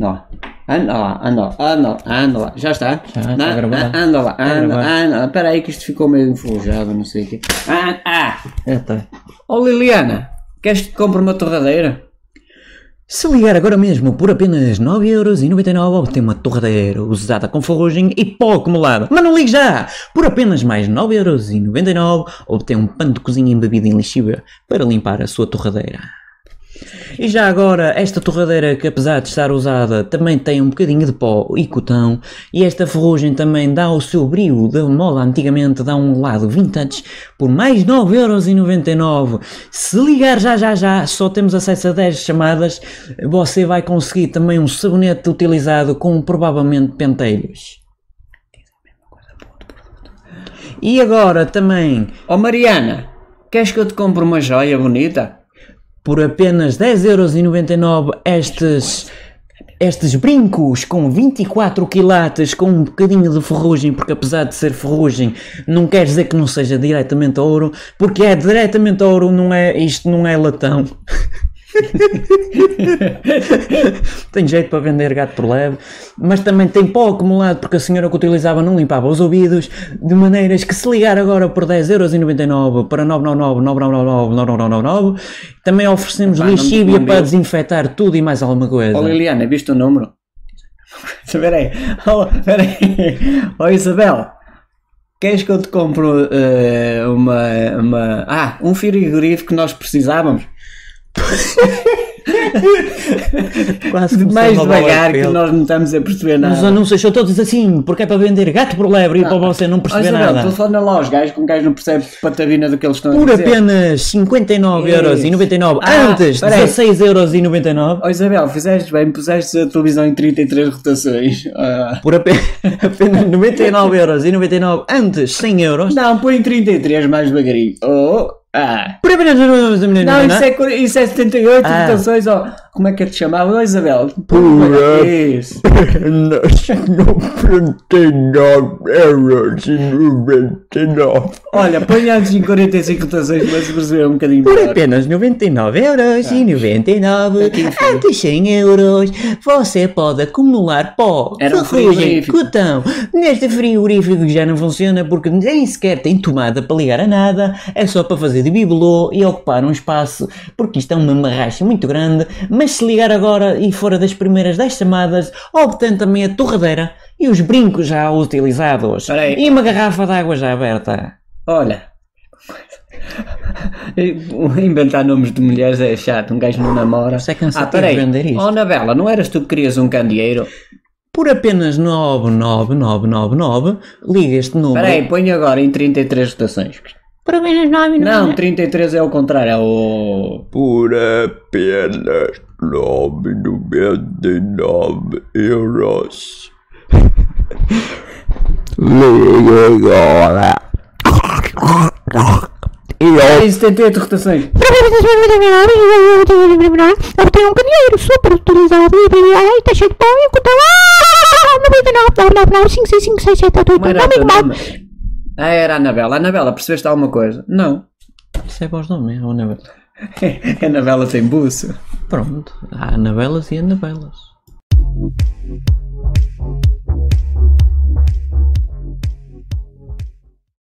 Ó, anda lá, anda lá, anda lá, anda lá. Já está? Já, está Na- a- Anda lá, a anda, anda. Espera aí que isto ficou meio enferrujado, não sei o quê. Ah, ah. É, tá. Ó Liliana, queres que te compre uma torradeira? Se ligar agora mesmo por apenas 9,99€ obtém uma torradeira usada com ferrugem e pó acumulado. Mas não ligue já! Por apenas mais 9,99€ obtém um pano de cozinha embebido em lixiva para limpar a sua torradeira. E já agora, esta torradeira que apesar de estar usada também tem um bocadinho de pó e cotão e esta ferrugem também dá o seu brilho da moda antigamente, dá um lado vintage por mais 9,99€. Se ligar já já já, só temos acesso a 10 chamadas, você vai conseguir também um sabonete utilizado com provavelmente pentelhos. E agora também Ó Mariana, queres que eu te compre uma joia bonita? Por apenas 10,99€ estes, estes brincos com 24 quilates com um bocadinho de ferrugem, porque apesar de ser ferrugem, não quer dizer que não seja diretamente ouro, porque é diretamente ouro, não é, isto não é latão. tem jeito para vender gato por leve, mas também tem pó acumulado porque a senhora que utilizava não limpava os ouvidos, de maneiras que se ligar agora por 10,99€ para 999 999 999 também oferecemos Epá, não- lixívia não para deu. desinfetar tudo e mais alguma coisa. Ó Liliana, viste o número? Espera aí, oh, espera aí. Ó Isabel, queres que eu te compro eh, uma, uma... Ah, um frigorífico que nós precisávamos? Quase mais devagar de que nós não estamos a perceber nada. Os anúncios são todos assim, porque é para vender gato por lebre e para você não perceber nada. telefona lá aos gajos que um gajo não percebe patavina do que eles estão Por a dizer. apenas 59,99€ Ah, antes espera aí. 16,99€ Ó Isabel, fizeste bem, puseste a televisão em 33 rotações. Ah. por ape- apenas 99,99€ antes 100 euros. Não, põe em 33 mais devagarinho. Oh, ah. Por apenas Não, isso é, isso é 78 Ah. rotações, ó. Como é que é te chamava? Ó Isabel. Pura. Isso. apenas 99,99€. Olha, põe antes em 45 rotações para se perceber um bocadinho Por melhor. apenas 99,99€ antes 100 euros você pode acumular pó, Era um ferrugem, frigorífico. cotão. Neste frigorífico que já não funciona porque nem sequer tem tomada para ligar a nada, é só para fazer de bibelô e ocupar um espaço, porque isto é uma marracha muito grande, mas se ligar agora e fora das primeiras 10 chamadas, obtém também a torradeira e os brincos já utilizados Espera aí. e uma garrafa de água já aberta. Olha. Inventar nomes de mulheres é chato, um gajo não namora. Isso é cansativo ah, peraí. vender isto. Oh, Anabela, não eras tu que querias um candeeiro? Por apenas 99999, liga este número. Espera aí, põe agora em 33 rotações. Por apenas 9 Não, 33 é o contrário, é o... por apenas 9,99 euros. Liga agora. E É 78 rotações. Obtém um candeeiro super utilizado e tá cheio de pão e custa lá 99, 99, 5, 6, 5, 6, 7, 8, 8, Como era 9, o teu 9. Ah, era a Anabela. Anabela, percebeste alguma coisa? Não. Isso é voz de homem, ou Anabela? A Anabela tem buço. Pronto, há Anabelas e Anabelas.